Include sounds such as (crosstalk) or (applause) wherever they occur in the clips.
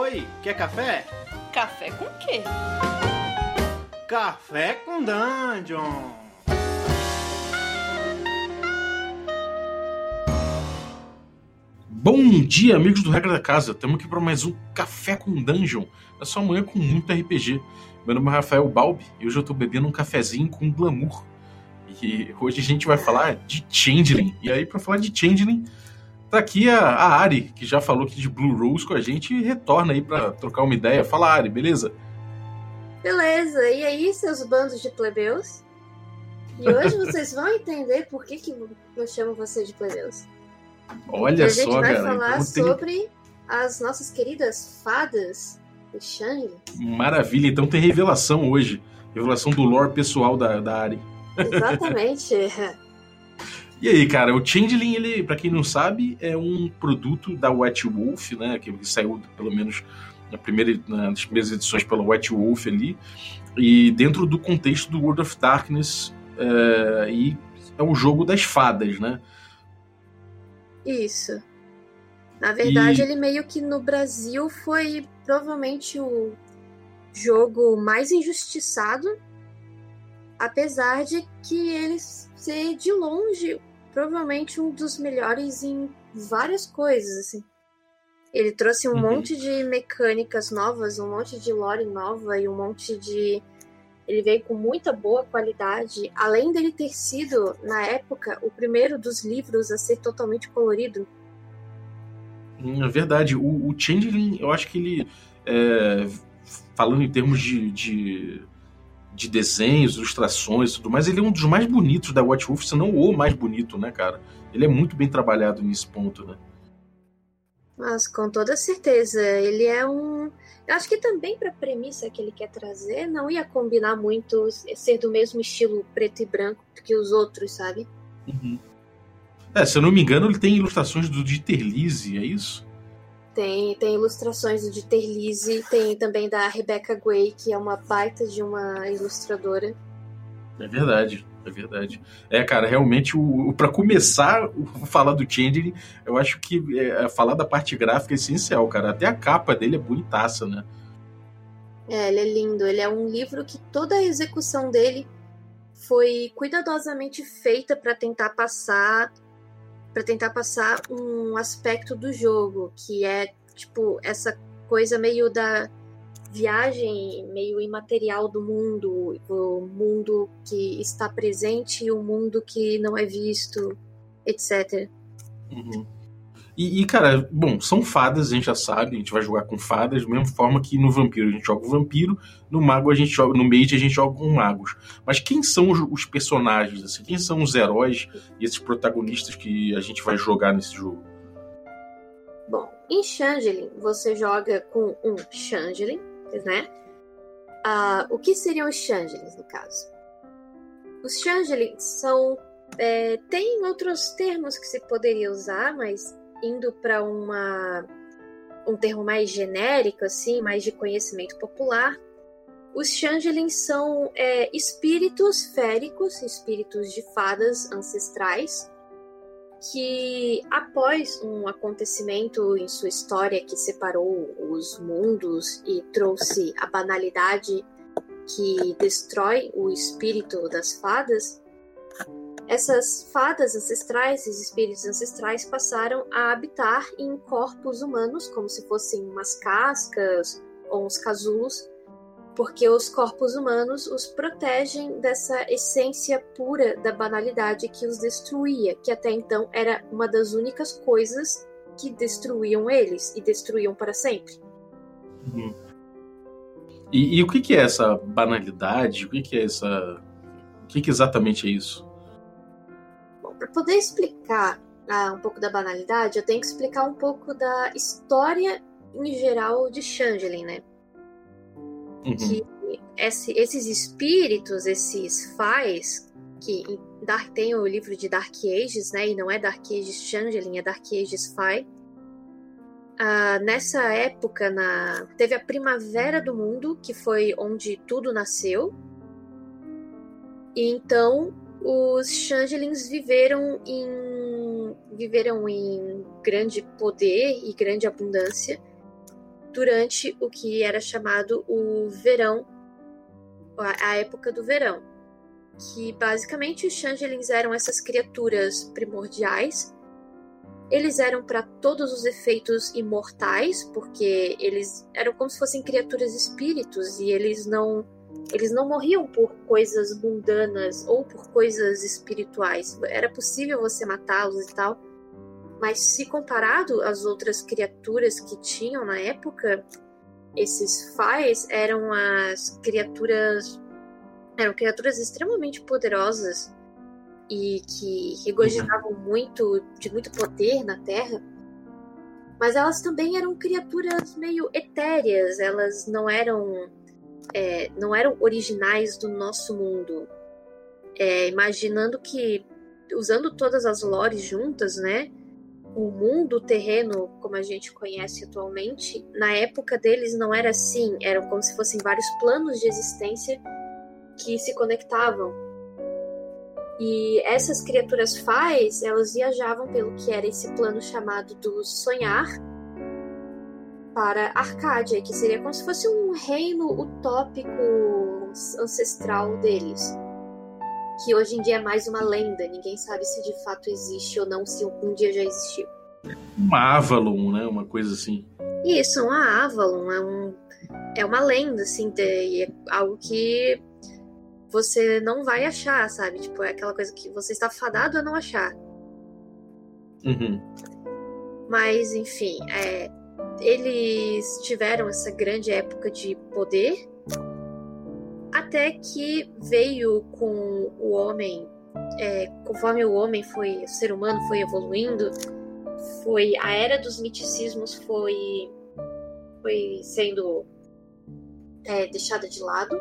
Oi, quer café? Café com quê? Café com Dungeon! Bom dia, amigos do Regra da Casa. Estamos aqui para mais um Café com Dungeon. É só manhã com muito RPG. Meu nome é Rafael Balbi e hoje eu estou bebendo um cafezinho com glamour. E hoje a gente vai falar de Changeling. E aí, para falar de Changeling, tá aqui a, a Ari, que já falou aqui de Blue Rose com a gente e retorna aí para trocar uma ideia. Fala, Ari, beleza? Beleza, e aí, seus bandos de plebeus? E hoje (laughs) vocês vão entender por que, que eu chamo vocês de plebeus. Olha a gente só, vai cara. falar então tem- sobre as nossas queridas fadas de Shang. Maravilha, então tem revelação hoje. Revelação do lore pessoal da, da Ari. Exatamente. (laughs) E aí, cara, o Changeling, ele, para quem não sabe, é um produto da White Wolf, né? Que saiu pelo menos na primeira, nas primeiras edições pela White Wolf ali. E dentro do contexto do World of Darkness, é, e é o jogo das fadas, né? Isso. Na verdade, E- ele meio que no Brasil foi provavelmente o jogo mais injustiçado, apesar de que ele ser de longe provavelmente um dos melhores em várias coisas, assim. Ele trouxe um Uhum. monte de mecânicas novas, um monte de lore nova e um monte de ele veio com muita boa qualidade, além dele ter sido, na época, o primeiro dos livros a ser totalmente colorido. Hum, É verdade. O, o Changeling, eu acho que ele, é, falando em termos de, de, de desenhos, ilustrações e tudo mais, ele é um dos mais bonitos da White Wolf, se não o mais bonito, né, cara? Ele é muito bem trabalhado nesse ponto, né? Mas com toda certeza, ele é um. Eu acho que também para a premissa que ele quer trazer, não ia combinar muito ser do mesmo estilo preto e branco que os outros, sabe? É, se eu não me engano, ele tem ilustrações do Dieter Lise, é isso? Tem, tem ilustrações do Dieter Lise, tem também da Rebecca Guay, que é uma baita de uma ilustradora. É verdade, é verdade. É, cara, realmente, o, o para começar a falar do Changeling, eu acho que é, falar da parte gráfica é essencial, cara. Até a capa dele é bonitaça, né? É, ele é lindo. Ele é um livro que toda a execução dele foi cuidadosamente feita para tentar passar para tentar passar um aspecto do jogo, que é tipo essa coisa meio da viagem meio imaterial do mundo, o mundo que está presente e o mundo que não é visto, etc. Uhum. E, e, cara, bom, são fadas, a gente já sabe, a gente vai jogar com fadas, da mesma forma que no vampiro a gente joga o vampiro, no mago a gente joga, no mage a gente joga com magos. Mas quem são os, os personagens, assim? Quem são os heróis e esses protagonistas que a gente vai jogar nesse jogo? Bom, em Changeling você joga com um Changeling, né? Ah, o que seriam os Changelings, no caso? Os Changelings são. é, tem outros termos que se poderia usar, mas indo para uma um termo mais genérico, assim, mais de conhecimento popular, os Changelings são é, espíritos féricos, espíritos de fadas ancestrais, que após um acontecimento em sua história que separou os mundos e trouxe a banalidade que destrói o espírito das fadas, essas fadas ancestrais, esses espíritos ancestrais passaram a habitar em corpos humanos como se fossem umas cascas ou uns casulos, porque os corpos humanos os protegem dessa essência pura da banalidade que os destruía, que até então era uma das únicas coisas que destruíam eles e destruíam para sempre. Uhum. E, e o que, que é essa banalidade? O que, que é essa. O que, que exatamente é isso? Para poder explicar ah, um pouco da banalidade, eu tenho que explicar um pouco da história em geral de Changeling, né? Uhum. que esse- esses espíritos, esses Fais, que Dark, tem o livro de Dark Ages, né? E não é Dark Ages Changeling, é Dark Ages Fai. Ah, nessa época, na, teve a Primavera do Mundo, que foi onde tudo nasceu. E então os Changelings viveram em viveram em grande poder e grande abundância. durante o que era chamado o verão, a época do verão. Que basicamente os changelings eram essas criaturas primordiais. Eles eram para todos os efeitos imortais, porque eles eram como se fossem criaturas espíritos e eles não eles não morriam por coisas mundanas ou por coisas espirituais. Era possível você matá-los e tal. Mas se comparado às outras criaturas que tinham na época, esses Fais eram as criaturas eram criaturas extremamente poderosas e que regozijavam muito de muito poder na Terra. Mas elas também eram criaturas meio etéreas, elas não eram é, não eram originais do nosso mundo. É, imaginando que, usando todas as lores juntas, né? O mundo terreno, como a gente conhece atualmente, na época deles não era assim. Eram como se fossem vários planos de existência que se conectavam. E essas criaturas faz, elas viajavam pelo que era esse plano chamado do sonhar, para Arcádia, que seria como se fosse um reino utópico ancestral deles. Que hoje em dia é mais uma lenda, ninguém sabe se de fato existe ou não, se um dia já existiu. Uma Avalon, né? Uma coisa assim. Isso, uma Avalon é, um, é uma lenda, assim, de, é algo que você não vai achar, sabe? Tipo, é aquela coisa que você está fadado a não achar. Uhum. Mas, enfim, é, eles tiveram essa grande época de poder até que veio com o homem, é, conforme o homem foi, o ser humano foi evoluindo, foi a era dos miticismos foi foi sendo é, deixada de lado.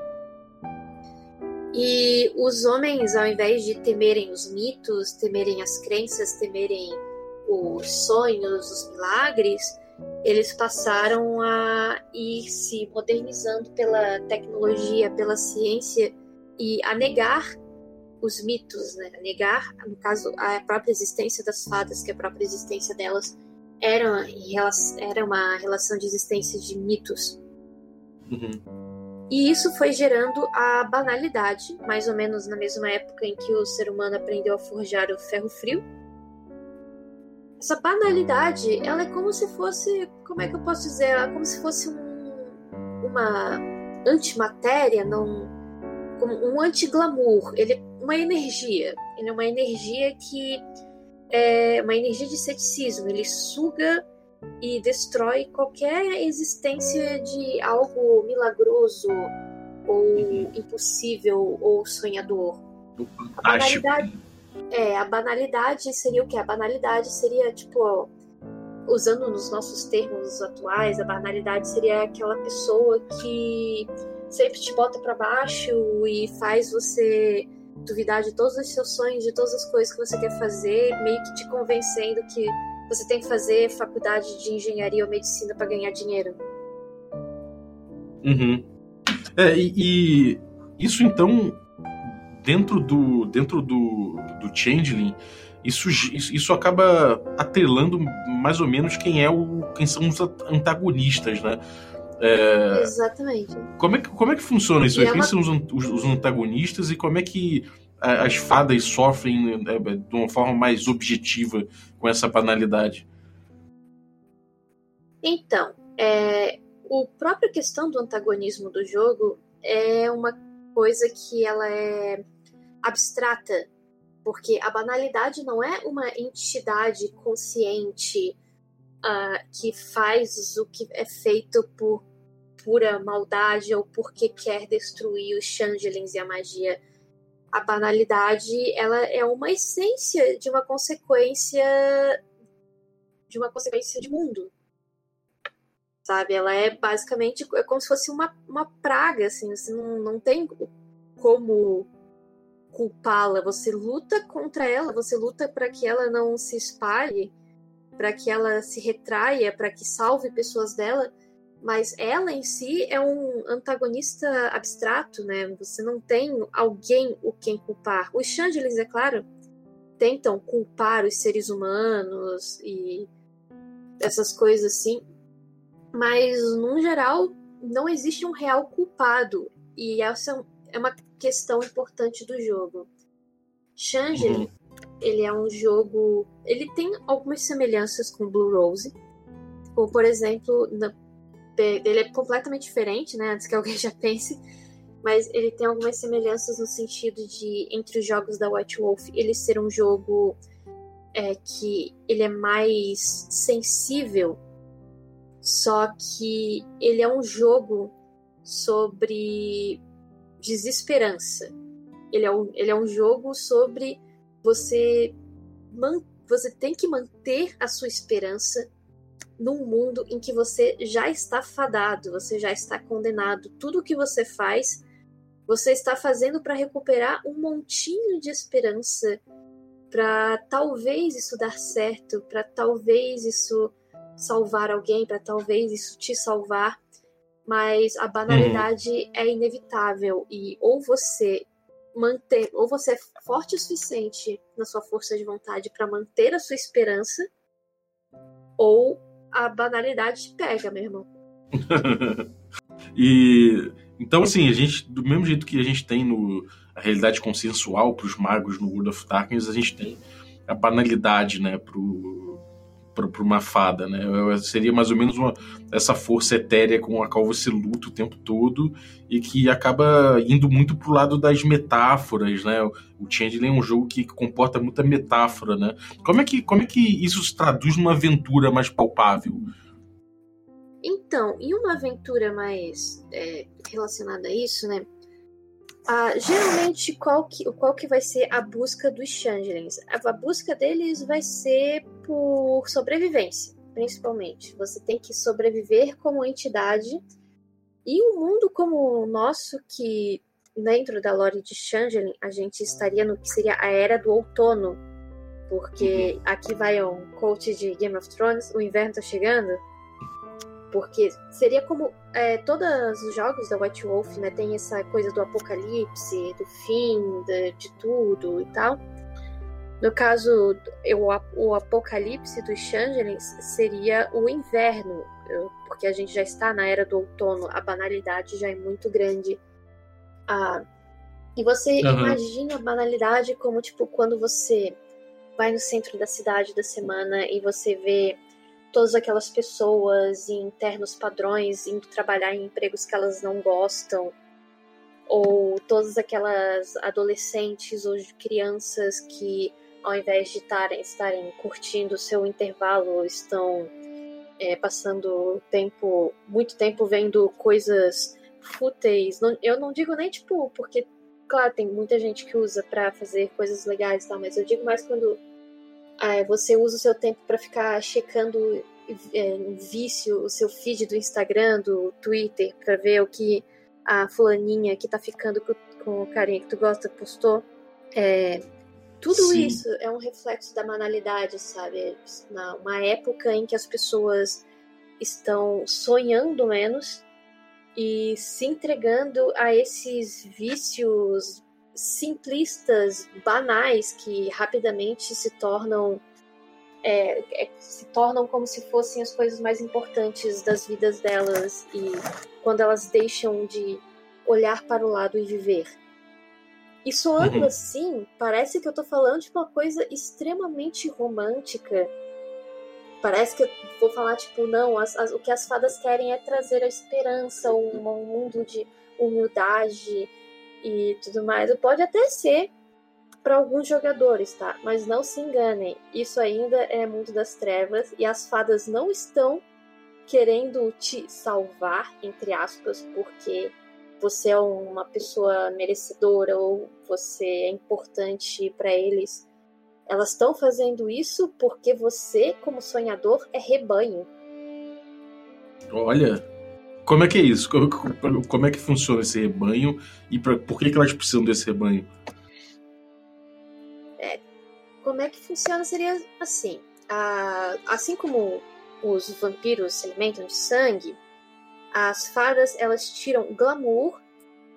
E os homens, ao invés de temerem os mitos, temerem as crenças, temerem os sonhos, os milagres, eles passaram a ir se modernizando pela tecnologia, pela ciência e a negar os mitos, né? A negar, no caso, a própria existência das fadas, que a própria existência delas era, era uma relação de existência de mitos. Uhum. E isso foi gerando a banalidade, mais ou menos na mesma época em que o ser humano aprendeu a forjar o ferro frio essa banalidade, ela é como se fosse, como é que eu posso dizer, ela é como se fosse um, uma antimatéria, não, como um anti-glamour. Ele é uma energia, ele é uma energia que é uma energia de ceticismo. Ele suga e destrói qualquer existência de algo milagroso ou impossível ou sonhador. A banalidade, é, a banalidade seria o que? A banalidade seria, tipo, usando nos nossos termos atuais, a banalidade seria aquela pessoa que sempre te bota para baixo e faz você duvidar de todos os seus sonhos, de todas as coisas que você quer fazer, meio que te convencendo que você tem que fazer faculdade de engenharia ou medicina para ganhar dinheiro. Uhum. É, e, e isso então dentro do dentro do, do Changeling, isso, isso acaba atrelando mais ou menos quem é o quem são os antagonistas, né? É, Exatamente. Como é, que, como é que funciona isso? Quem é são os, os, antagonistas e como é que as fadas sofrem é, de uma forma mais objetiva com essa banalidade? Então, é, o própria questão do antagonismo do jogo é uma coisa que ela é abstrata, porque a banalidade não é uma entidade consciente uh, que faz o que é feito por pura maldade ou porque quer destruir os changelings e a magia. A banalidade ela é uma essência de uma consequência de uma consequência de mundo sabe? Ela é basicamente é como se fosse uma, uma praga, assim, você não, não tem como culpá-la, você luta contra ela, você luta para que ela não se espalhe, para que ela se retraia, para que salve pessoas dela, mas ela em si é um antagonista abstrato, né? Você não tem alguém o quem culpar. Os Changelis, é claro, tentam culpar os seres humanos e essas coisas assim, Mas, no geral, não existe um real culpado. E essa é uma questão importante do jogo. Shangeli, uhum. ele é um jogo. Ele tem algumas semelhanças com Blue Rose. Como, por exemplo, na, ele é completamente diferente, né? Antes que alguém (laughs) já pense. Mas ele tem algumas semelhanças no sentido de, entre os jogos da White Wolf, ele ser um jogo é, que ele é mais sensível só que ele é um jogo sobre desesperança. Ele é um, ele é um jogo sobre você man, você tem que manter a sua esperança num mundo em que você já está fadado, você já está condenado. Tudo que você faz, você está fazendo para recuperar um montinho de esperança para talvez isso dar certo, para talvez isso salvar alguém, para talvez isso te salvar, mas a banalidade uhum. é inevitável e ou você manter, ou você é forte o suficiente na sua força de vontade para manter a sua esperança, ou a banalidade te pega, meu irmão. (laughs) e então assim, a gente do mesmo jeito que a gente tem no a realidade consensual para os magos no World of Darkness, a gente tem a banalidade, né, pro para uma fada, né? Seria mais ou menos uma, essa força etérea com a qual você luta o tempo todo e que acaba indo muito pro lado das metáforas, né? O Changeling é um jogo que comporta muita metáfora, né? Como é que, como é que isso se traduz numa aventura mais palpável? Então, em uma aventura mais é, relacionada a isso, né? Ah, geralmente, qual que, qual que vai ser a busca dos changelings? A, a busca deles vai ser por sobrevivência, principalmente. Você tem que sobreviver como entidade. E um mundo como o nosso, que dentro da lore de Changeling, a gente estaria no que seria a Era do Outono. Porque uhum. aqui vai um coach de Game of Thrones, o inverno tá chegando. Porque seria como é, todos os jogos da White Wolf, né? Tem essa coisa do apocalipse, do fim, de, de tudo e tal. No caso, eu, o apocalipse dos Changelings seria o inverno, porque a gente já está na era do outono, a banalidade já é muito grande. Ah, e você uhum. imagina a banalidade como, tipo, quando você vai no centro da cidade da semana e você vê todas aquelas pessoas em ternos padrões indo trabalhar em empregos que elas não gostam, ou todas aquelas adolescentes ou crianças que, ao invés de tarem, estarem curtindo o seu intervalo, estão é, passando tempo, muito tempo vendo coisas fúteis. Não, eu não digo nem tipo, porque, claro, tem muita gente que usa para fazer coisas legais e tal, mas eu digo mais quando é, você usa o seu tempo para ficar checando é, vício o seu feed do Instagram, do Twitter, para ver o que a fulaninha que tá ficando com, com o carinha que tu gosta postou. É, tudo Sim. isso é um reflexo da banalidade, sabe? Na, uma época em que as pessoas estão sonhando menos e se entregando a esses vícios simplistas, banais, que rapidamente se tornam é, é, se tornam como se fossem as coisas mais importantes das vidas delas e quando elas deixam de olhar para o lado e viver. E soando uhum. assim, parece que eu tô falando de uma coisa extremamente romântica. Parece que eu vou falar, tipo, não, as, as, o que as fadas querem é trazer a esperança, um, um mundo de humildade e tudo mais. Pode até ser para alguns jogadores, tá? Mas não se enganem, isso ainda é mundo das trevas e as fadas não estão querendo te salvar, entre aspas, porque você é uma pessoa merecedora ou você é importante para eles. Elas estão fazendo isso porque você, como sonhador, é rebanho. Olha, como é que é isso? Como, é que funciona esse rebanho e pra, por que, que elas precisam desse rebanho? É, como é que funciona seria assim. assim como os vampiros se alimentam de sangue, as fadas elas tiram glamour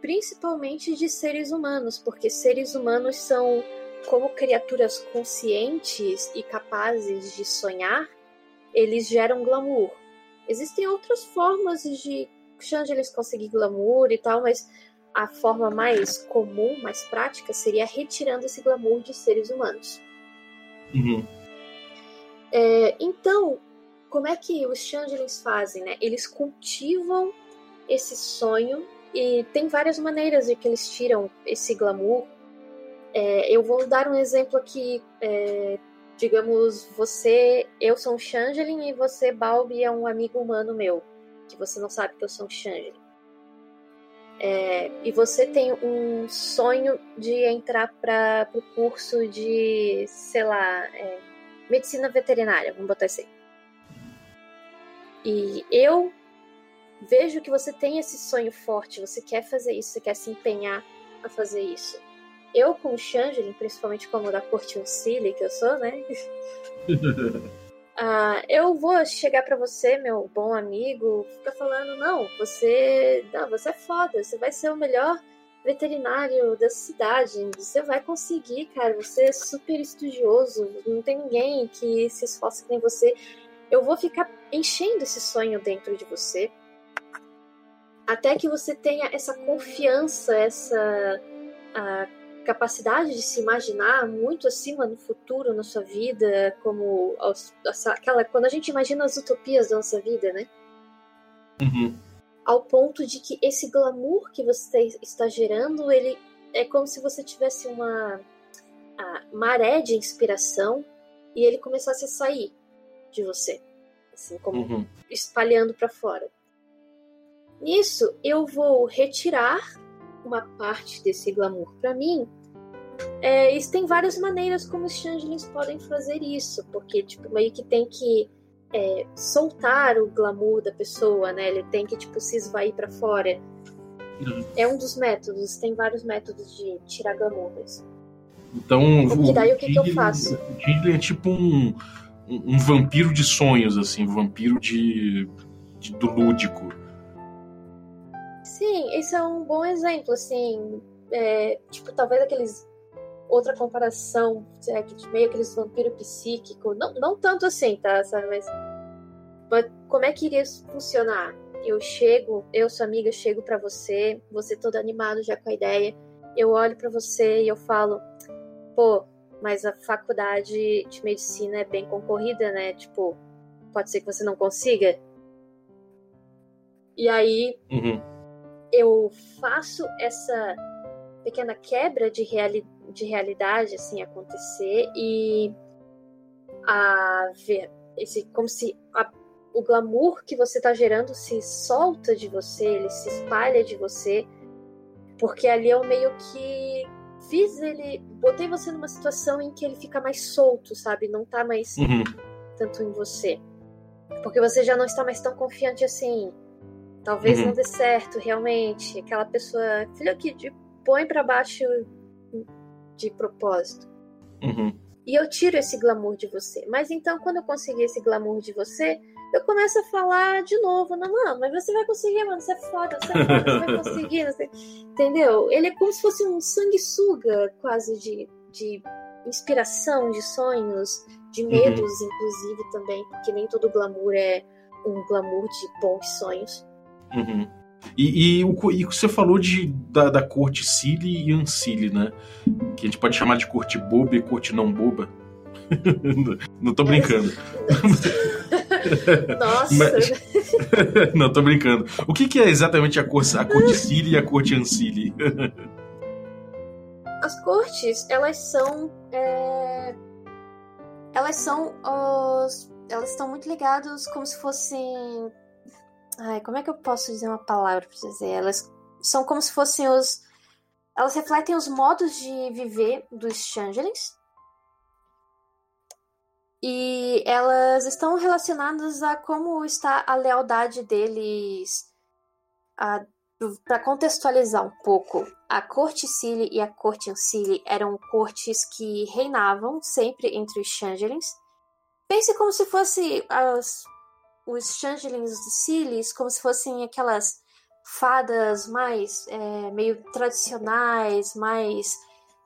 principalmente de seres humanos, porque seres humanos são como criaturas conscientes e capazes de sonhar, eles geram glamour Existem outras formas de Changelis conseguir glamour e tal, mas a forma mais comum, mais prática, seria retirando esse glamour de seres humanos. Uhum. É, então, como é que os Changelings fazem, né? Eles cultivam esse sonho e tem várias maneiras de que eles tiram esse glamour. É, eu vou dar um exemplo aqui. É, digamos, você, eu sou um Changeling e você, Balbi, é um amigo humano meu, que você não sabe que eu sou um Changeling. É, e você tem um sonho de entrar para o curso de, sei lá, é, medicina veterinária, vamos botar assim. E eu vejo que você tem esse sonho forte, você quer fazer isso, você quer se empenhar a fazer isso. Eu, com o Changeling, principalmente como da corte Uncile que eu sou, né? uh, (laughs) eu vou chegar para você, meu bom amigo, ficar falando, não, você, não, você é foda, você vai ser o melhor veterinário da cidade, você vai conseguir, cara, você é super estudioso, não tem ninguém que se esforce que nem você. Eu vou ficar enchendo esse sonho dentro de você, até que você tenha essa confiança, essa capacidade de se imaginar muito acima no futuro, na sua vida, como aquela quando a gente imagina as utopias da nossa vida, né? Uhum. Ao ponto de que esse glamour que você está gerando, ele é como se você tivesse uma maré de inspiração e ele começasse a sair de você, assim como Uhum. espalhando para fora. Nisso, eu vou retirar uma parte desse glamour para mim. É, tem várias maneiras como os changelings podem fazer isso, porque tipo meio que tem que é, soltar o glamour da pessoa, né? Ele tem que tipo se esvair para fora. Uhum. É um dos métodos. Tem vários métodos de tirar glamour. Mas... Então, Porque daí o que, que eu faço? O é tipo um, um, um vampiro de sonhos, assim, um vampiro de, de- do lúdico. Sim, esse é um bom exemplo, assim, é, tipo, talvez aqueles outra comparação, é, que meio aqueles vampiro psíquico, não, não tanto assim, tá, sabe, mas, mas como é que iria funcionar? Eu chego, eu, sua amiga, chego pra você, você todo animado já com a ideia, eu olho pra você e eu falo, pô, mas a faculdade de medicina é bem concorrida, né, tipo, pode ser que você não consiga? E aí, Uhum. Eu faço essa pequena quebra de, reali de realidade assim acontecer e a ver esse como se a- o glamour que você está gerando se solta de você, ele se espalha de você, porque ali eu meio que fiz ele, botei você numa situação em que ele fica mais solto, sabe? Não tá mais Uhum. tanto em você. Porque você já não está mais tão confiante assim. Talvez Uhum. não dê certo, realmente. Aquela pessoa, filho que põe pra baixo de propósito. Uhum. E eu tiro esse glamour de você. Mas então, quando eu conseguir esse glamour de você, eu começo a falar de novo. Não, mano, mas você vai conseguir, mano. Você é foda, você é foda, você vai (laughs) conseguir. não sei- Entendeu? Ele é como se fosse um sanguessuga, quase, de, de inspiração, de sonhos, de medos, inclusive, também. Porque nem todo glamour é um glamour de bons sonhos. Uhum. E, e o e você falou de, da, da corte Cili e Ancili, né? Que a gente pode chamar de corte boba e corte não boba. (laughs) não tô brincando. (laughs) Nossa! Mas- (laughs) não, tô brincando. O que, que é exatamente a, cor, a corte Cili e a corte Ancili? As cortes, elas são. é, Elas são os. Elas estão muito ligadas como se fossem. Ai, como é que eu posso dizer uma palavra pra dizer? Elas são como se fossem os. Elas refletem os modos de viver dos Changelings. E elas estão relacionadas a como está a lealdade deles. Para contextualizar um pouco, a corte Cili e a corte Ancili eram cortes que reinavam sempre entre os Changelings. Pense como se fosse as, os Changelings de Cilis, como se fossem aquelas fadas mais é, meio tradicionais, mais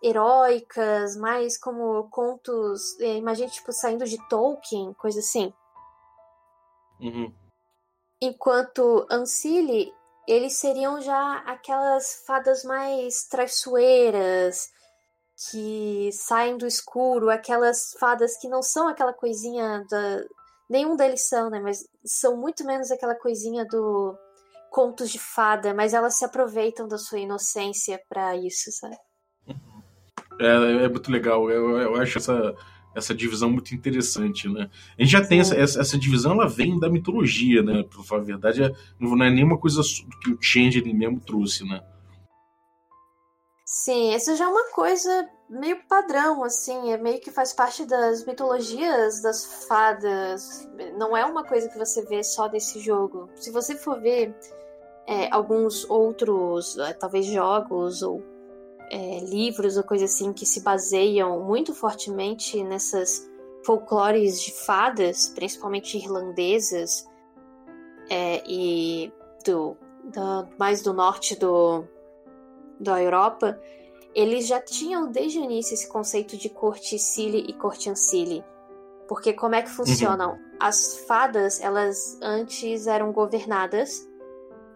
heróicas, mais como contos, é, imagine tipo saindo de Tolkien, coisa assim. Uhum. Enquanto Ancile, eles seriam já aquelas fadas mais traiçoeiras, que saem do escuro, aquelas fadas que não são aquela coisinha da. Nenhum deles são, né? Mas são muito menos aquela coisinha do contos de fada, mas elas se aproveitam da sua inocência para isso, sabe? É, é muito legal. Eu, eu acho essa, essa divisão muito interessante, né? A gente já tem essa, essa, divisão, ela vem da mitologia, né? Pra falar a verdade, é, não é nenhuma coisa que o Changeling mesmo trouxe, né? Sim, essa já é uma coisa meio padrão, assim, é meio que faz parte das mitologias das fadas. Não é uma coisa que você vê só desse jogo. Se você for ver é, alguns outros, é, talvez jogos ou é, livros ou coisa assim que se baseiam muito fortemente nessas folclores de fadas, principalmente irlandesas é, e do, do, mais do norte do, da Europa, eles já tinham desde o início esse conceito de corte Cili e corte Ancile. Porque como é que funcionam? Uhum. As fadas, elas antes eram governadas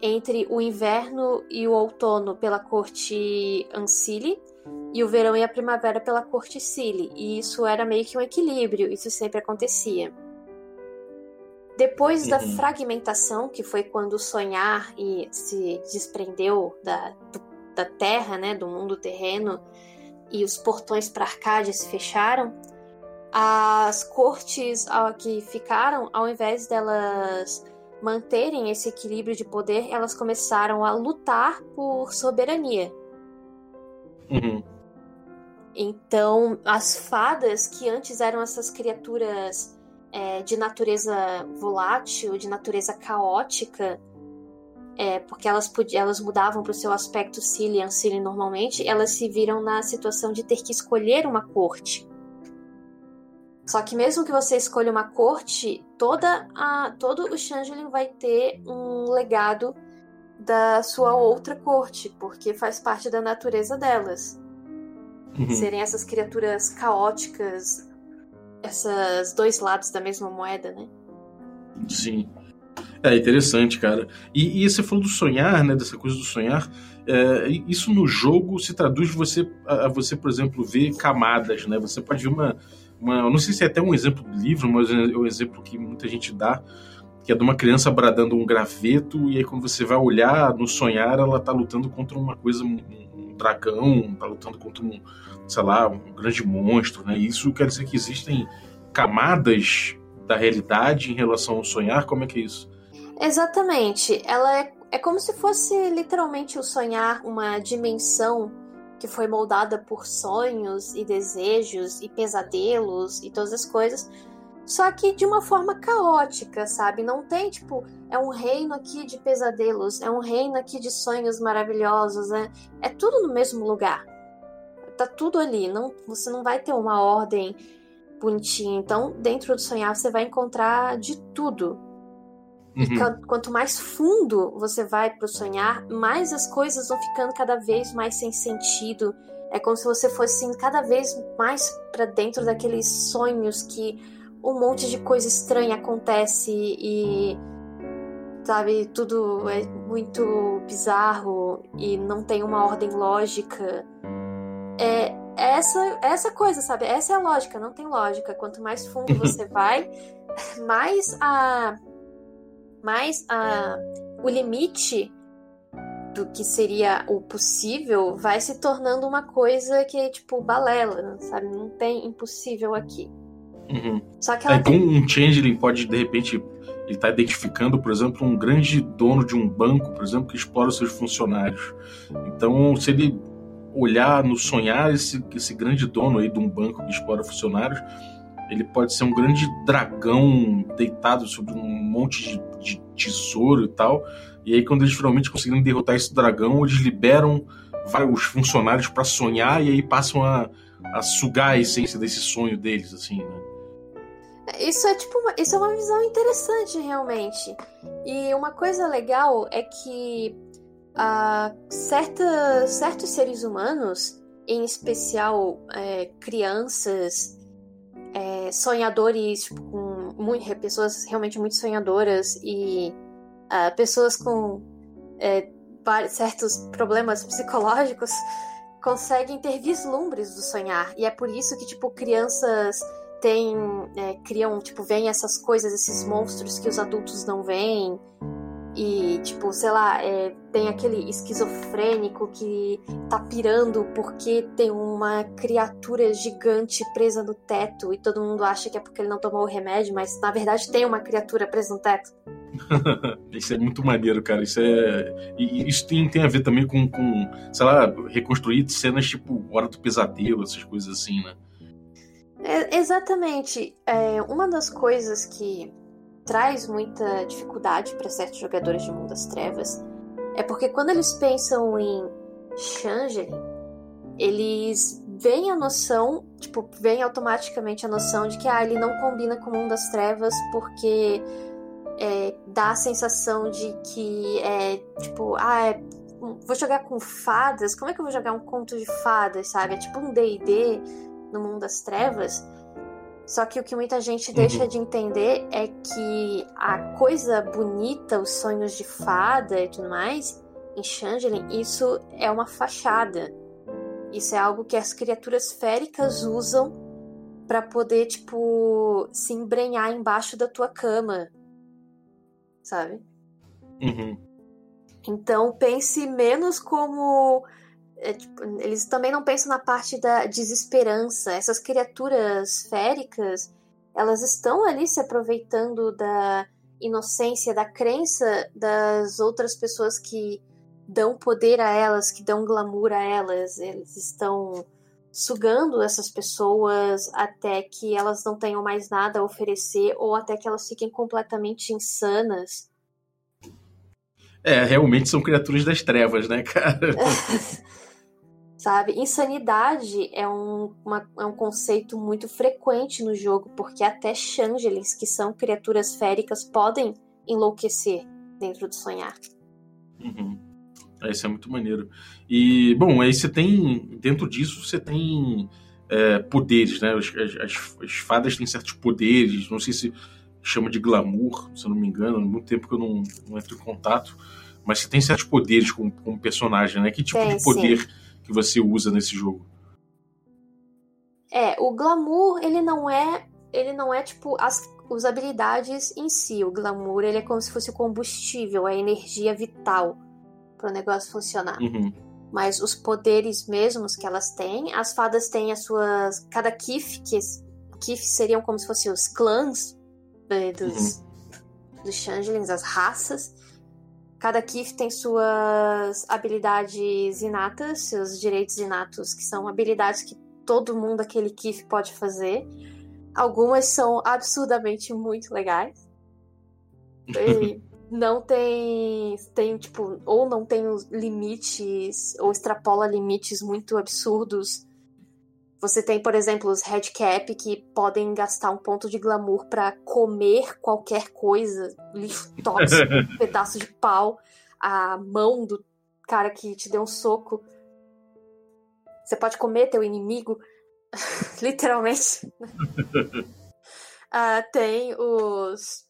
entre o inverno e o outono pela corte Ancile e o verão e a primavera pela corte Cile. E isso era meio que um equilíbrio, isso sempre acontecia. Depois uhum. da fragmentação, que foi quando o sonhar e se desprendeu da, do, da terra, né, do mundo terreno, e os portões para Arcádia se fecharam, as cortes que ficaram, ao invés delas manterem esse equilíbrio de poder, elas começaram a lutar por soberania. Uhum. Então, as fadas, que antes eram essas criaturas é, de natureza volátil, de natureza caótica, é, porque elas, elas mudavam para o seu aspecto Cillian, Cillian normalmente, elas se viram na situação de ter que escolher uma corte. Só que mesmo que você escolha uma corte, toda a, todo o Changeling vai ter um legado da sua outra corte, porque faz parte da natureza delas. Uhum. Serem essas criaturas caóticas, esses dois lados da mesma moeda, né? Sim. É interessante, cara. E, e você falou do sonhar, né? Dessa coisa do sonhar. É, isso no jogo se traduz você, a, você, por exemplo, ver camadas, né? Você pode ver uma, uma, eu não sei se é até um exemplo do livro, mas é um exemplo que muita gente dá, que é de uma criança bradando um graveto, e aí quando você vai olhar no sonhar, ela tá lutando contra uma coisa, um, um dragão, tá lutando contra um, sei lá, um grande monstro, né? Isso quer dizer que existem camadas da realidade em relação ao sonhar? Como é que é isso? Exatamente. Ela é, é como se fosse literalmente o sonhar uma dimensão que foi moldada por sonhos e desejos e pesadelos e todas as coisas, só que de uma forma caótica, sabe? Não tem tipo, é um reino aqui de pesadelos, é um reino aqui de sonhos maravilhosos, né? É tudo no mesmo lugar. Tá tudo ali, não, você não vai ter uma ordem bonitinha. Então, dentro do sonhar você vai encontrar de tudo. Uhum. Quanto mais fundo você vai pro sonhar, mais as coisas vão ficando cada vez mais sem sentido. É como se você fosse assim, cada vez mais para dentro daqueles sonhos que um monte de coisa estranha acontece e sabe, tudo é muito bizarro e não tem uma ordem lógica. É essa essa coisa, sabe? Essa é a lógica, não tem lógica. Quanto mais fundo (laughs) você vai, mais a mas a, o limite do que seria o possível vai se tornando uma coisa que é tipo balela, sabe? Não tem impossível aqui. Uhum. Só que ela é, tem... um changeling pode de repente ele está identificando, por exemplo, um grande dono de um banco, por exemplo, que explora seus funcionários. Então, se ele olhar no sonhar esse, esse grande dono aí de um banco que explora funcionários, ele pode ser um grande dragão deitado sobre um monte de, de tesouro e tal. E aí, quando eles finalmente conseguirem derrotar esse dragão, eles liberam os funcionários para sonhar e aí passam a, a sugar a essência desse sonho deles, assim, né? Isso é tipo uma, isso é uma visão interessante realmente. E uma coisa legal é que uh, certa, certos seres humanos, em especial é, crianças é, sonhadores, tipo, com muito, pessoas realmente muito sonhadoras e uh, pessoas com é, certos problemas psicológicos (laughs) conseguem ter vislumbres do sonhar. E é por isso que, tipo, crianças têm. É, criam, tipo, veem essas coisas, esses monstros que os adultos não veem. E, tipo, sei lá, é, tem aquele esquizofrênico que tá pirando porque tem uma criatura gigante presa no teto e todo mundo acha que é porque ele não tomou o remédio, mas na verdade tem uma criatura presa no teto. (laughs) isso é muito maneiro, cara. Isso é. E isso tem, tem a ver também com, com, sei lá, reconstruir cenas tipo Hora do Pesadelo, essas coisas assim, né? É, exatamente. É, uma das coisas que traz muita dificuldade para certos jogadores de Mundo das Trevas é porque quando eles pensam em Changeling, eles veem a noção, tipo, vem automaticamente a noção de que ah, ele não combina com o Mundo das Trevas porque é, dá a sensação de que é tipo, ah, é, vou jogar com fadas, como é que eu vou jogar um conto de fadas, sabe? É tipo um D&D no Mundo das Trevas só que o que muita gente deixa uhum. de entender é que a coisa bonita, os sonhos de fada e tudo mais, em Changeling, isso é uma fachada. Isso é algo que as criaturas féricas usam para poder, tipo, se embrenhar embaixo da tua cama. Sabe? Uhum. Então pense menos como é, tipo, eles também não pensam na parte da desesperança. Essas criaturas féricas, elas estão ali se aproveitando da inocência, da crença das outras pessoas que dão poder a elas, que dão glamour a elas. Eles estão sugando essas pessoas até que elas não tenham mais nada a oferecer ou até que elas fiquem completamente insanas. É, realmente são criaturas das trevas, né, cara? (laughs) sabe? Insanidade é um, uma, é um conceito muito frequente no jogo, porque até changelings, que são criaturas féricas, podem enlouquecer dentro do sonhar. Uhum. É, isso é muito maneiro. E, bom, aí você tem, dentro disso, você tem é, poderes, né? As, as, as, fadas têm certos poderes, não sei se chama de glamour, se eu não me engano, há muito tempo que eu não, não entro em contato, mas você tem certos poderes como, como personagem, né? Que tipo tem, de poder... Sim que você usa nesse jogo. É, o glamour, ele não é, ele não é tipo as, habilidades em si. O glamour, ele é como se fosse o combustível, a energia vital para o negócio funcionar. Uhum. Mas os poderes mesmos que elas têm, as fadas têm as suas. Cada Kif, que Kif seriam como se fossem os clãs né, dos, uhum. dos Changelings, as raças. Cada Kif tem suas habilidades inatas, seus direitos inatos, que são habilidades que todo mundo aquele Kif pode fazer. Algumas são absurdamente muito legais. E (laughs) não tem, tem tipo, ou não tem limites, ou extrapola limites muito absurdos você tem, por exemplo, os headcap que podem gastar um ponto de glamour para comer qualquer coisa, lixo (laughs) tóxico, um pedaço de pau, a mão do cara que te deu um soco. Você pode comer teu inimigo, (laughs) literalmente. uh, (laughs) tem os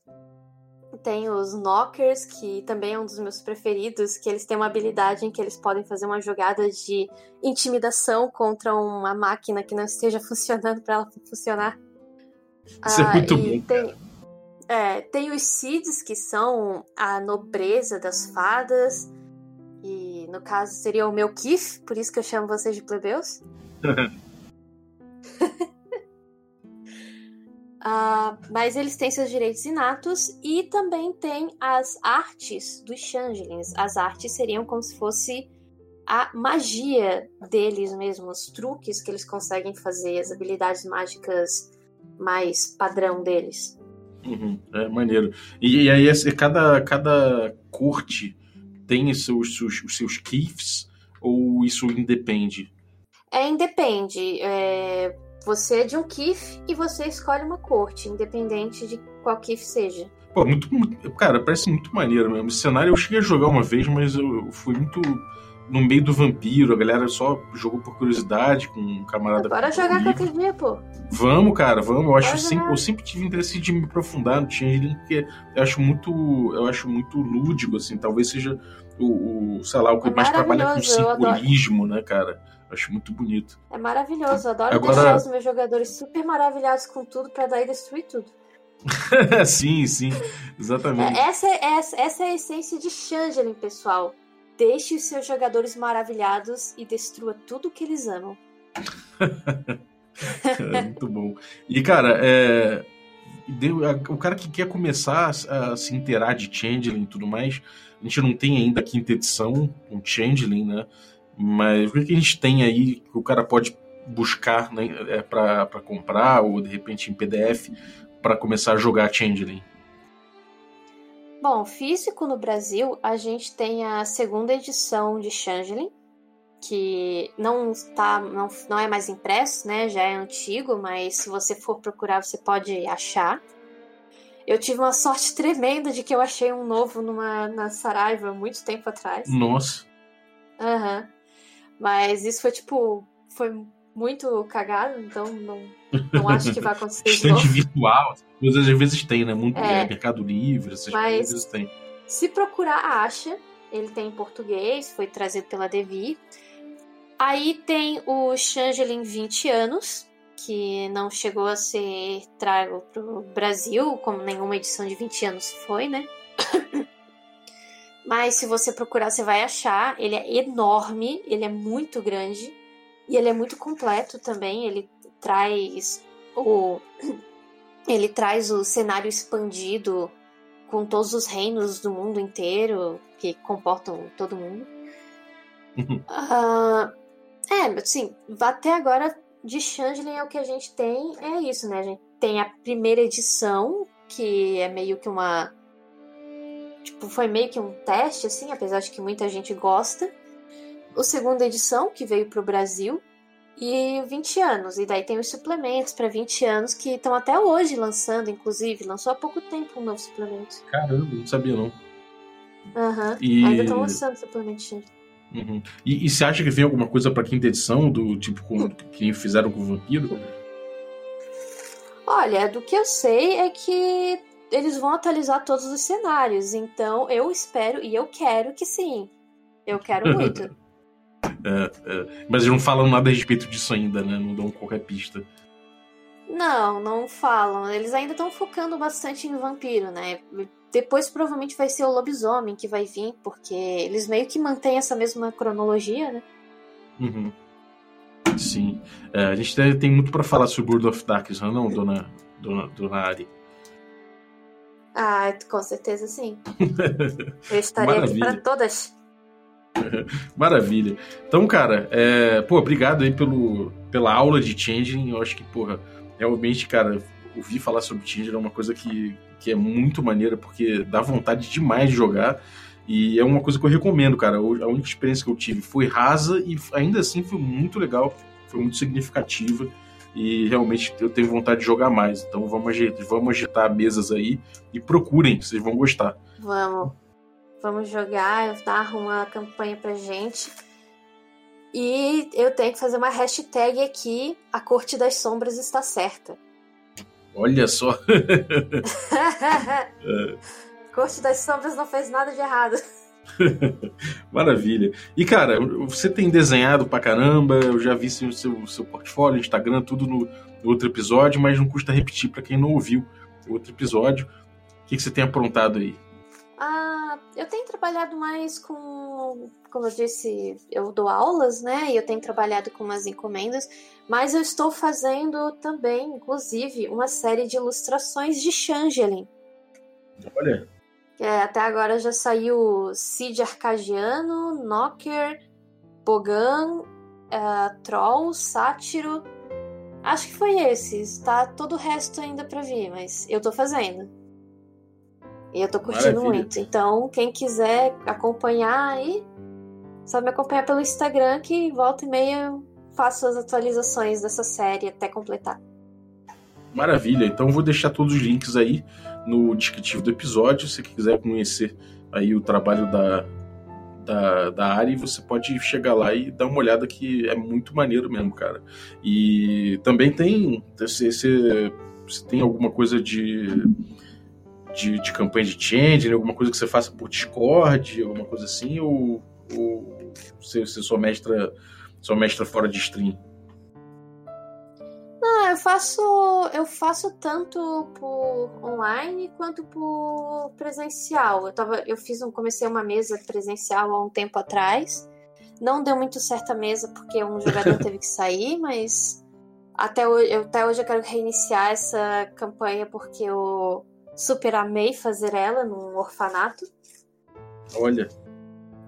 tem os Knockers, que também é um dos meus preferidos, que eles têm uma habilidade em que eles podem fazer uma jogada de intimidação contra uma máquina que não esteja (laughs) funcionando para ela funcionar. Isso é ah, é muito bom. Tem, é, tem os Seeds, que são a nobreza das fadas. E no caso seria o meu Kif, por isso que eu chamo vocês de plebeus. (laughs) Uh, mas eles têm seus direitos inatos e também tem as artes dos changelings. As artes seriam como se fosse a magia deles mesmos, os truques que eles conseguem fazer, as habilidades mágicas mais padrão deles. Uhum, é maneiro. E, e aí cada, cada corte tem os seus, seus, os seus kifs ou isso independe? É, independe. É você é de um KIF e você escolhe uma corte, independente de qual KIF seja. Pô, muito, muito, Cara, parece muito maneiro mesmo. Esse cenário eu cheguei a jogar uma vez, mas eu, eu fui muito no meio do vampiro, a galera só jogou por curiosidade com um camarada. Bora jogar qualquer dia, pô. Vamos, cara, vamos. Eu acho sempre, eu sempre tive interesse de me aprofundar no Changeling, porque eu acho muito, eu acho muito lúdico, assim. Talvez seja o, o sei lá, o que É mais trabalha com simbolismo, né, cara? Acho muito bonito. É maravilhoso. Adoro Agora- deixar os meus jogadores super maravilhados com tudo pra daí destruir tudo. (laughs) sim, sim, exatamente. É, essa, é, essa, essa é a essência de Changeling, pessoal. Deixe os seus jogadores maravilhados e destrua tudo que eles amam. (laughs) É muito bom. E, cara, é, o cara que quer começar a, se inteirar de Changeling e tudo mais, a gente não tem ainda a quinta edição com Changeling, né? Mas o que que a gente tem aí que o cara pode buscar né, é, para comprar ou de repente em PDF para começar a jogar Changeling? Bom, físico no Brasil, a gente tem a segunda edição de Changeling, que não está, não, não é mais impresso, né? Já é antigo, mas se você for procurar, você pode achar. Eu tive uma (laughs) sorte tremenda de que eu achei um novo numa, na Saraiva muito tempo atrás. Nossa, Aham. Mas isso foi tipo. Foi muito cagado, então não, não acho que vai (laughs) acontecer estante novo. virtual, às vezes tem, né? Muito É. é, Mercado Livre, essas Mas- coisas às vezes tem. Se procurar, acha. Ele tem em português, foi trazido pela Devi. Aí tem o Changeling 20 anos, que não chegou a ser trago pro Brasil, como nenhuma edição de 20 anos foi, né? Mas se você procurar, você vai achar. Ele é enorme, ele é muito grande e ele é muito completo também. Ele traz o (clears throat) ele traz o cenário expandido com todos os reinos do mundo inteiro que comportam todo mundo. Ah, é, assim, até agora de Changeling é o que a gente tem, é isso, né? A gente tem a primeira edição, que é meio que uma. Tipo, foi meio que um teste, assim, apesar de que muita gente gosta. O segunda edição, que veio pro Brasil, e 20 anos. E daí tem os suplementos para 20 anos que estão até hoje lançando, inclusive. Lançou há pouco tempo um novo suplemento. Caramba, não sabia não. Aham. E- Ainda estão lançando Changeling. Uhum. E, e você acha que vem alguma coisa pra quinta edição, do tipo com, que fizeram com o Vampiro? Olha, do que eu sei é que eles vão atualizar todos os cenários, então eu espero e eu quero que sim. Eu quero (laughs) muito. É, é. Mas eles não falam nada a respeito disso ainda, né? Não dão qualquer pista. não, não falam. Eles ainda estão focando bastante em vampiro, né? Depois provavelmente vai ser o lobisomem que vai vir, porque eles meio que mantêm essa mesma cronologia, né? Uhum. Sim. É, a gente tem- muito pra falar sobre World of Darkness, não, é não dona, dona, dona Ari? Ah, com certeza sim. (laughs) Eu estarei aqui para todas. (laughs) Maravilha. Então, cara, é, pô, obrigado aí pelo, pela aula de Changeling. Eu acho que, porra, realmente, cara, ouvir falar sobre Changeling é uma coisa que, que é muito maneira, porque dá vontade demais de jogar. E é uma coisa que eu recomendo, cara. A única experiência que eu tive foi rasa e ainda assim foi muito legal, foi muito significativa. E realmente eu tenho vontade de jogar mais. Então vamos agitar, vamos agitar mesas aí e procurem, vocês vão gostar. Vamos. Vamos jogar, dar uma campanha pra gente. E eu tenho que fazer uma hashtag aqui, a Corte das Sombras está certa. (laughs) Olha só. (laughs) Corte das Sombras não fez nada de errado. (laughs) Maravilha. E, cara, você tem desenhado pra caramba, eu já vi o seu, seu portfólio, Instagram, tudo no, no outro episódio, mas não custa repetir pra quem não ouviu o outro episódio. O que, que você tem aprontado aí? Ah, eu tenho trabalhado mais com, como eu disse, eu dou aulas, né? E eu tenho trabalhado com umas encomendas, mas eu estou fazendo também, inclusive, uma série de ilustrações de Changeling. Olha, É, até agora já saiu Cid Arcadiano, Knocker, Bogan, eh, Troll, Sátiro. Acho que foi esses. Tá todo o resto ainda pra vir, mas eu tô fazendo. E eu tô curtindo Maravilha. muito. Então, quem quiser acompanhar aí, só me acompanhar pelo Instagram que volta e meia eu faço as atualizações dessa série até completar. maravilha. Então eu vou deixar todos os links aí no descritivo do episódio, se quiser conhecer aí o trabalho da, da, da área você pode chegar lá e dar uma olhada que é muito maneiro mesmo, cara. E também tem. Você, você, você tem alguma coisa de, de, de campanha de change, né? alguma coisa que você faça por Discord, alguma coisa assim, ou, ou você, você só mestra, só mestra fora de stream? Não, eu faço eu faço tanto por online quanto por presencial. Eu tava eu fiz um comecei uma mesa presencial há um tempo atrás. Não deu muito certo a mesa porque um jogador (laughs) teve que sair, mas até hoje, eu, até hoje eu quero reiniciar essa campanha porque eu super amei fazer ela num orfanato. Olha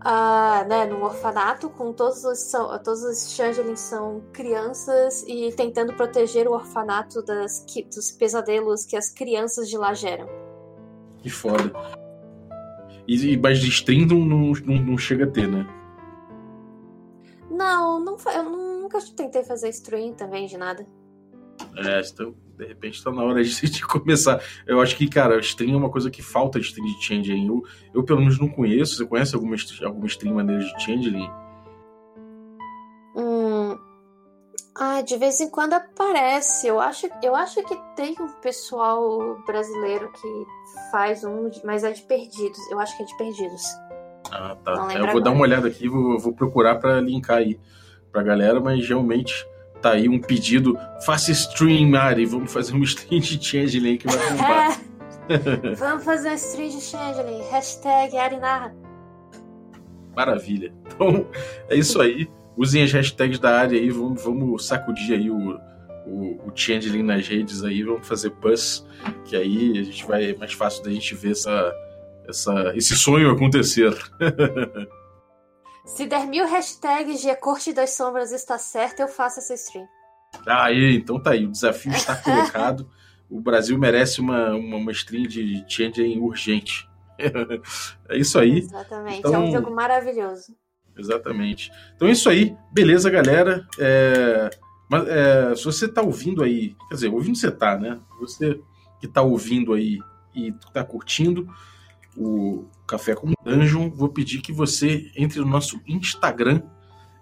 uh, né, num orfanato com todos os são, todos os changelings são crianças e tentando proteger o orfanato das, dos pesadelos que as crianças de lá geram. Que foda. E, e mais de stream não, não, não, chega a ter, né? Não, não eu nunca tentei fazer stream também de nada. É, então, de repente está na hora de, (laughs) de, começar. Eu acho que, cara, stream é uma coisa que falta de stream de Changeling. Eu, eu pelo menos não conheço. Você conhece alguma, alguma stream maneira de Changeling? Hum. Ah, de vez em quando aparece. Eu acho, eu acho que tem um pessoal brasileiro que faz um, mas é de perdidos. Eu acho que é de perdidos. Ah, tá. Eu vou agora. dar uma olhada aqui, vou, vou procurar para linkar aí pra galera, mas realmente Tá aí um pedido. Faça stream, Ari. Vamos fazer um stream de Changeling que vai bombar. É. (laughs) Vamos fazer um stream de Changeling. Hashtag Arinarra. Maravilha. Então, é isso aí. Usem as hashtags da área aí. Vamos, vamos sacudir aí o, o, o Changeling nas redes aí. Vamos fazer buzz. Que aí a gente vai... É mais fácil da gente ver essa, essa, esse sonho acontecer. (laughs) Se der mil hashtags de a Corte das Sombras está certo, eu faço essa stream. Aí, então tá aí. O desafio está (laughs) colocado. o Brasil merece uma, uma, uma stream de Changeling urgente. (laughs) é isso aí. Exatamente. Então, é um jogo maravilhoso. Exatamente. Então é isso aí. Beleza, galera. É... Mas, é, se você tá ouvindo aí, quer dizer, ouvindo você tá, né? Você que tá ouvindo aí e tá curtindo, o Café com Dungeon, vou pedir que você entre no nosso Instagram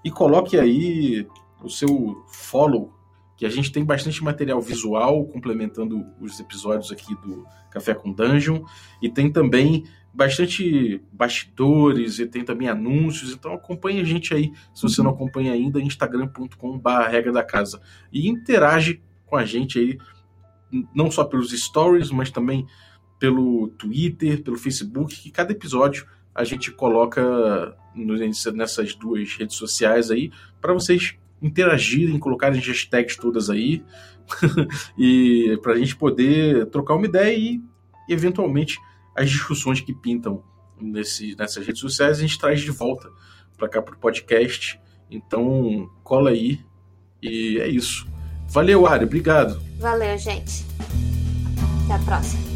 e coloque aí o seu follow, que a gente tem bastante material visual complementando os episódios aqui do Café com Dungeon e tem também bastante bastidores e tem também anúncios, então acompanhe a gente aí, se você não acompanha ainda, instagram.com.br regra da casa e interage com a gente aí, não só pelos stories, mas também pelo Twitter, pelo Facebook, que cada episódio a gente coloca nessas duas redes sociais aí para vocês interagirem, colocarem hashtags todas aí (laughs) e para a gente poder trocar uma ideia e eventualmente as discussões que pintam nesse, nessas redes sociais a gente traz de volta para cá para o podcast. Então cola aí e é isso. Valeu, Ari, obrigado. Valeu, gente. Até a próxima.